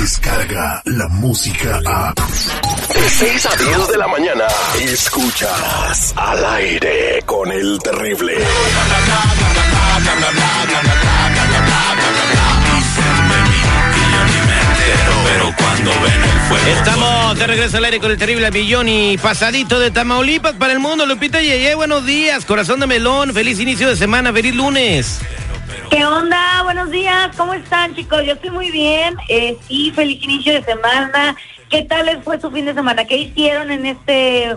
llega la música a... De 6 a 10 de la mañana, escuchas al aire con el terrible. Pero cuando ven el fuego. Estamos de regreso al aire con el terrible millón y pasadito de Tamaulipas para el mundo. Lupita Yeye, buenos días. Corazón de melón, feliz inicio de semana, feliz lunes. ¿Qué onda? Buenos días, ¿cómo están chicos? Yo estoy muy bien, eh, sí, feliz inicio de semana. ¿Qué tal les fue su fin de semana? ¿Qué hicieron en este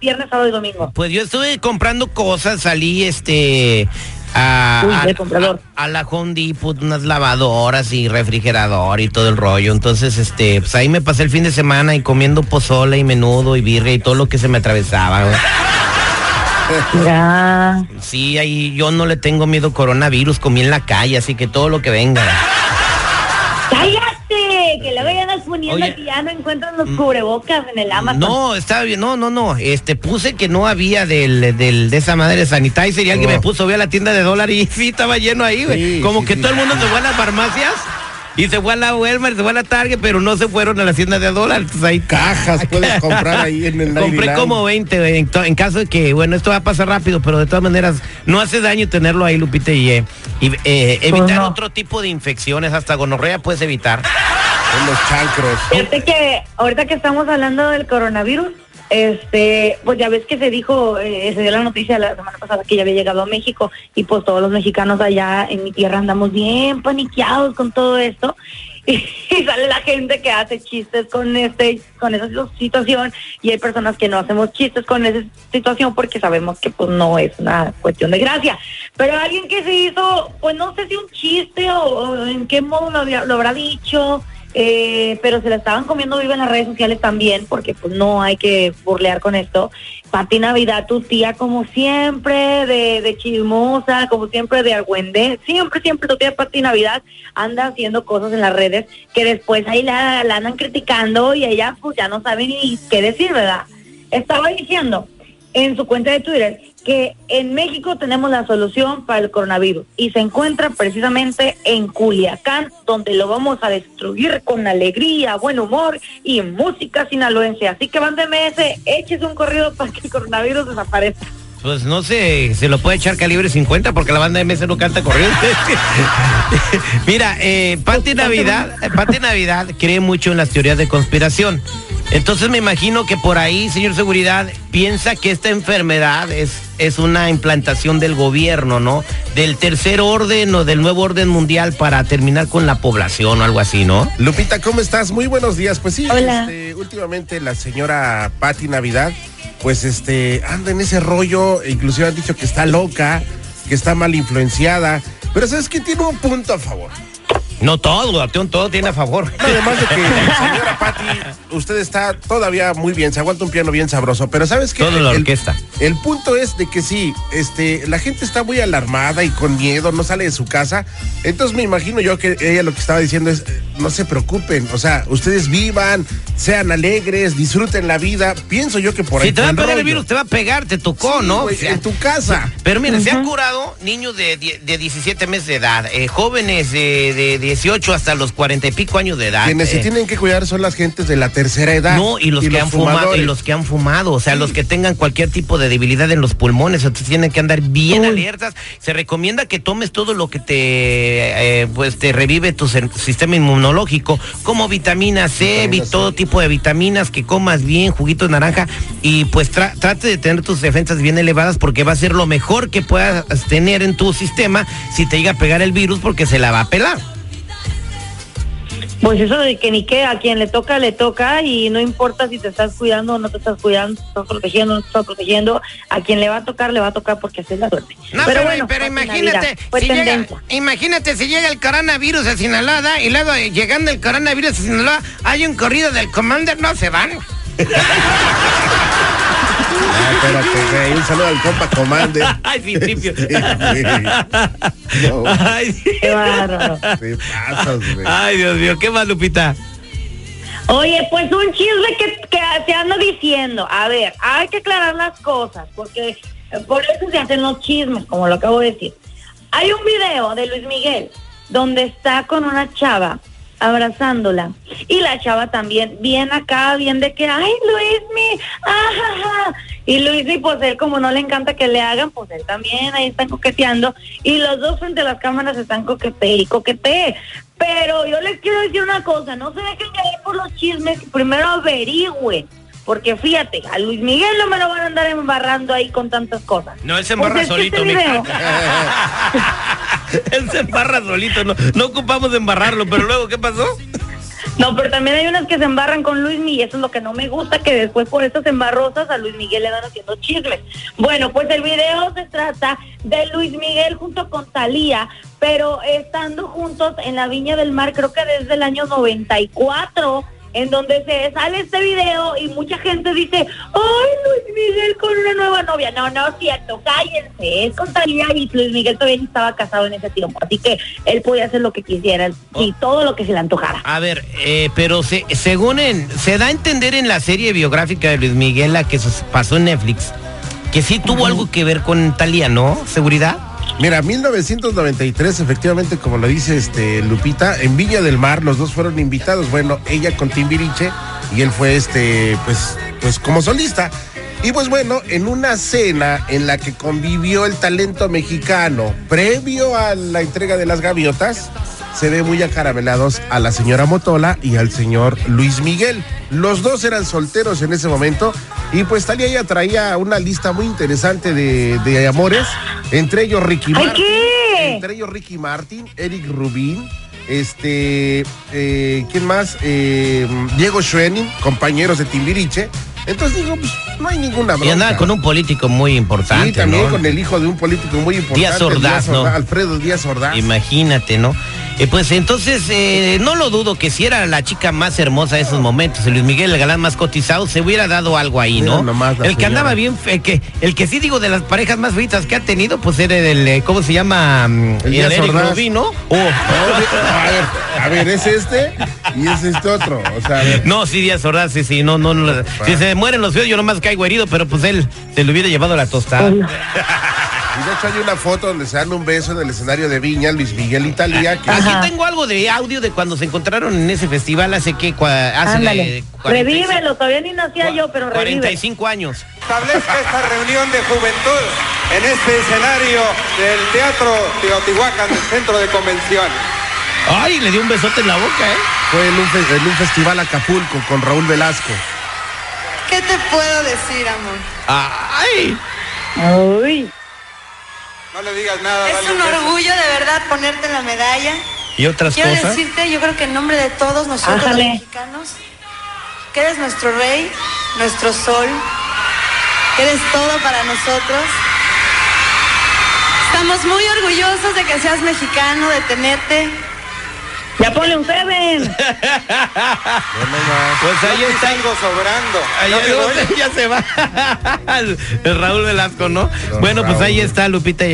viernes, sábado y domingo? Pues yo estuve comprando cosas, salí este a, Uy, comprador. a- a la Home Depot, unas lavadoras y refrigerador y todo el rollo. Entonces, este, pues ahí me pasé el fin de semana y comiendo pozole y menudo y birria y todo lo que se me atravesaba. Ya. Sí, ahí yo no le tengo miedo coronavirus, comí en la calle, así que todo lo que venga. ¡Cállate! Que luego ya andas poniendo Oye. que ya no encuentran los cubrebocas en el Amazon. No, está bien, no, no, no. Este, puse que no había del, del, de esa madre sanitizer y alguien me puso, voy a la tienda de dólar y sí, estaba lleno ahí, güey. Sí, Como sí, que sí. todo el mundo se fue a las farmacias y se fue a la Walmart, se fue a la Target, pero no se fueron a la tienda de dólar. Entonces ahí Cajas puedes comprar ahí en el Compré como 20, güey, en, caso de que, bueno, esto va a pasar rápido, pero de todas maneras no hace daño tenerlo ahí, Lupita, y, eh, y, eh, evitar no. otro tipo de infecciones, hasta gonorrea puedes evitar. En los chancros. Fíjate que ahorita que estamos hablando del coronavirus, este, pues ya ves que se dijo, eh, se dio la noticia la semana pasada que ya había llegado a México y pues todos los mexicanos allá en mi tierra andamos bien paniqueados con todo esto y, sale la gente que hace chistes con este, con esa situación y hay personas que no hacemos chistes con esa situación porque sabemos que pues no es una cuestión de gracia, pero alguien que se hizo, pues no sé si un chiste o, en qué modo lo, lo habrá dicho. Eh, pero se la estaban comiendo viva en las redes sociales también, porque pues no hay que burlear con esto. Pati Navidad, tu tía como siempre, de, de chismosa, como siempre de argüende, siempre, siempre tu tía Pati Navidad anda haciendo cosas en las redes que después ahí la, la andan criticando y ella pues ya no sabe ni qué decir, ¿verdad? Estaba diciendo en su cuenta de Twitter que en México tenemos la solución para el coronavirus y se encuentra precisamente en Culiacán, donde lo vamos a destruir con alegría, buen humor y música sinaloense. Así que van de MS, échese un corrido para que el coronavirus desaparezca. Pues no sé, se lo puede echar calibre 50 porque la banda de MS no canta corriente. Mira, eh, Pati Navidad, Pati Navidad cree mucho en las teorías de conspiración. Entonces me imagino que por ahí, señor seguridad, piensa que esta enfermedad es, es una implantación del gobierno, ¿no? Del tercer orden o del nuevo orden mundial para terminar con la población o algo así, ¿no? Lupita, ¿cómo estás? Muy buenos días. Pues sí, Hola. este, últimamente la señora Patti Navidad, pues este, anda en ese rollo, inclusive han dicho que está loca, que está mal influenciada, pero sabes que tiene un punto a favor. No todo, Arteón, todo tiene a favor. Además de que, señora Patti, usted está todavía muy bien, se aguanta un piano bien sabroso, pero ¿sabes qué? Todo la El- orquesta. El punto es de que sí, este, la gente está muy alarmada y con miedo, no sale de su casa. Entonces me imagino yo que ella lo que estaba diciendo es, no se preocupen, o sea, ustedes vivan, sean alegres, disfruten la vida. Pienso yo que por ahí Si te va a pegar el virus, te va a pegar, te tocó, Sí, ¿no? O sea, en tu casa. Pero mira, se han curado niños de, de 17 meses de edad, eh, jóvenes de, de 18 hasta los 40 y pico años de edad. Quienes se eh, tienen que cuidar son las gentes de la tercera edad. no, y los que han fumado, y los que han fumado, o sea, los que tengan cualquier tipo de debilidad en los pulmones, entonces tienen que andar bien alertas. Se recomienda que tomes todo lo que te, eh, pues, te revive tu sistema inmunológico, como vitamina C, Vitamina C. todo tipo de vitaminas, que comas bien, juguito de naranja, y pues tra- trate de tener tus defensas bien elevadas porque va a ser lo mejor que puedas tener en tu sistema si te llega a pegar el virus porque se la va a pelar. Pues eso de que ni qué, a quien le toca, le toca y no importa si te estás cuidando o no te estás cuidando, te estás protegiendo o no te estás protegiendo, a quien le va a tocar, le va a tocar porque así es la suerte. No, pero, pero Pati imagínate, Navidad, fue si llega, imagínate si llega el coronavirus a Sinaloa y luego eh, llegando el coronavirus a Sinaloa hay un corrido del Commander, no se van. Ah, espérate, güey, un saludo al compa Commander. Ay, Citripio. Sí, güey. No, Ay, Qué bárbaro. te pasas, güey. ay, Dios mío, qué más, Lupita. Oye, pues un chisme que, que se anda diciendo. A ver, hay que aclarar las cosas, porque eh, por eso se hacen los chismes, como lo acabo de decir. Hay un video de Luis Miguel donde está con una chava abrazándola. Y la chava también, bien acá, bien de que, ay, Luismi, ajaja. Y Luismi, pues él como no le encanta que le hagan, pues él también, ahí están coqueteando. Y los dos frente a las cámaras están coquete y coquete. Pero yo les quiero decir una cosa, no se dejen caer por los chismes, primero averigüen. Porque fíjate, a Luis Miguel no me lo van a andar embarrando ahí con tantas cosas. No, él se Pues embarra es que solito, mija. video- él se embarra solito, no, no ocupamos de embarrarlo, pero luego, ¿qué pasó? No, pero también hay unas que se embarran con Luis Miguel, eso es lo que no me gusta, que después por esas embarrosas a Luis Miguel le van haciendo chismes. Bueno, pues el video se trata de Luis Miguel junto con Talía, pero estando juntos en la Viña del Mar, creo que desde el año 94, en donde se sale este video y mucha gente dice, ay, Luis Miguel con una nueva novia. No, no es cierto, cállense, es con Talía y Luis Miguel todavía estaba casado en ese tiempo, así que él podía hacer lo que quisiera y todo lo que se le antojara. A ver, eh, pero se, según en, se da a entender en la serie biográfica de Luis Miguel, la que pasó en Netflix, que sí tuvo algo que ver con Talía, ¿no? ¿Seguridad? Mira, 1993, efectivamente, como lo dice este Lupita, en Viña del Mar los dos fueron invitados. Bueno, ella con Timbiriche y él fue este, pues, pues como solista. Y pues bueno, en una cena en la que convivió el talento mexicano previo a la entrega de las gaviotas, se ve muy acaramelados a la señora Motola y al señor Luis Miguel. Los dos eran solteros en ese momento y pues Talía ya traía una lista muy interesante de, de amores, entre ellos Ricky ¡Ay, Martin. qué! Entre ellos Ricky Martin, Eric Rubin, este, eh, ¿quién más? Eh, Diego Schwenning, compañeros de Timbiriche. Entonces digo, pues no hay ninguna Y bronca. andaba con un político muy importante, Sí, también ¿no? con el hijo de un político muy importante. Díaz Ordaz, ¿no? Alfredo Díaz Ordaz. Imagínate, ¿no? Eh, pues entonces, eh, no lo dudo que si era la chica más hermosa de esos momentos, el Luis Miguel, el galán más cotizado, se hubiera dado algo ahí, ¿no? Nomás el que señora. andaba bien, fe- el que, el que sí digo de las parejas más feitas que ha tenido, pues era el, eh, ¿cómo se llama? Mm, El Díaz Eric Ordaz. Rubin, ¿no? Oh. A ver, a ver, es este y es este otro. O sea, a ver. No, sí, Díaz Ordaz, sí, sí, no, no, no. Si se mueren los feos, yo nomás caigo herido, pero pues él se le hubiera llevado la tostada. Y de hecho hay una foto donde se dan un beso en el escenario de Viña, Luis Miguel y Talía, que Aquí tengo algo de audio de cuando se encontraron en ese festival hace que cua- hace Ándale. eh, 45 Revívelo, todavía ni nacía yo, pero revive. 45 años. establezca esta reunión de juventud en este escenario del Teatro Teotihuacán, del Centro de Convenciones. Ay, le dio un besote en la boca, ¿eh? fue en un, fe- en un festival Acapulco con Raúl Velasco. ¿Qué te puedo decir, amor? Ay. Ay, No le digas nada, Es dale un orgullo de verdad ponerte la medalla. Y otras Quiero cosas. decirte, yo creo que en nombre de todos nosotros Ájale. los mexicanos, que eres nuestro rey, nuestro sol, que eres todo para nosotros. Estamos muy orgullosos de que seas mexicano, de tenerte. Ya ponle un seven. Pues ahí Yo está. salgo sobrando. Ahí ya se va. Raúl Velasco, ¿no? Don bueno, pues ahí está, Lupita.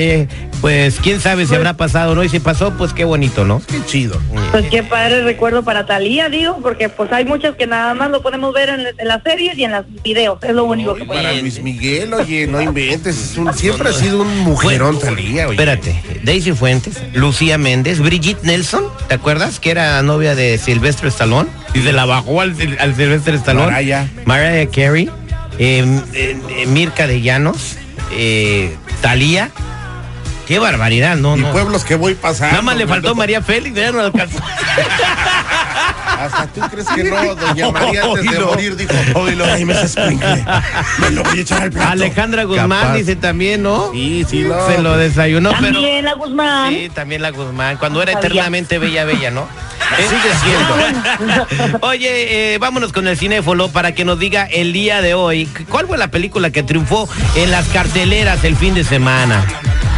Pues quién sabe si habrá pasado o no. Y si pasó, pues qué bonito, ¿no? Qué chido. Pues qué padre recuerdo para Talía, digo, porque pues hay muchas que nada más lo podemos ver en, en las series y en los videos, es lo único que Y podemos para Luis Miguel, oye, no inventes. es un- siempre ha sido un mujerón Talía, oye. Espérate, Daisy Fuentes, Lucía Méndez, Brigitte Nelson, ¿te acuerdas? Que era novia de Silvestre Stallone y se la bajó al, Sil- al Silvestre Stallone. Mariah. Mariah Carey, eh, eh, Mirka de Llanos, eh, Talía. Qué barbaridad, no, Y no. pueblos que voy pasando. Nada más le faltó no- María Félix, ya no alcanzó. Hasta tú crees que no, doña María antes de morir dijo, oílo, ahí me. Me lo voy a echar al plato. Alejandra Guzmán Capaz. dice también, ¿no? Sí, sí, no. Se lo desayunó, pero... También la Guzmán. Sí, también la Guzmán, cuando era eternamente bella, bella, ¿no? Sigue siendo. Oye, eh, vámonos con el cinéfolo para que nos diga el día de hoy, ¿cuál fue la película que triunfó en las carteleras el fin de semana?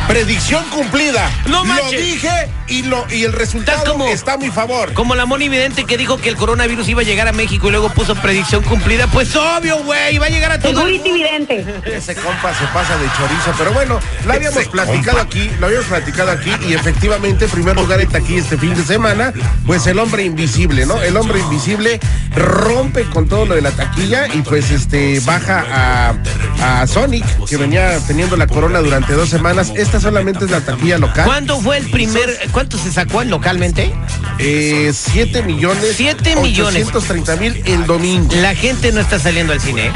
Predicción cumplida. No lo dije y lo y el resultado como- está a mi favor. Como la Moni Vidente que dijo que el coronavirus iba a llegar a México y luego puso predicción cumplida, pues obvio, güey, va a llegar a todo Segurity vidente. Ese compa se pasa de chorizo, pero bueno, lo habíamos platicado aquí, lo habíamos platicado aquí y efectivamente, en primer lugar en taquilla este fin de semana, pues el hombre invisible, ¿no? El hombre invisible rompe con todo lo de la taquilla y pues este baja a, a Sonic, que venía teniendo la corona durante dos semanas. Esta esta solamente es la taquilla local. ¿Cuándo fue el primer, cuánto se sacó localmente? Eh, 7 millones. Siete millones. 830 mil el domingo. La gente no está saliendo al cine.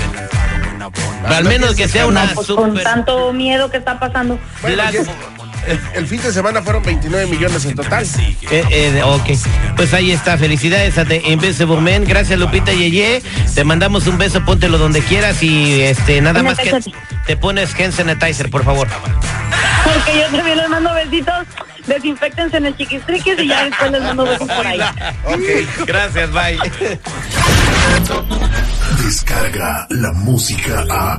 Al menos que sea una Pues con super tanto miedo que está pasando. Bueno, el, el fin de semana fueron 29 millones en total. Eh, eh, ok, pues ahí está. Felicidades a The Invisible Man. Gracias, Lupita Yeye. Te mandamos un beso, póntelo donde quieras y este nada más que te pones hand sanitizer, por favor. Porque yo también les mando besitos. Desinfectense en el chiquistriquis y ya después les mando besos por ahí. Ok. Gracias, bye. Descarga la música a.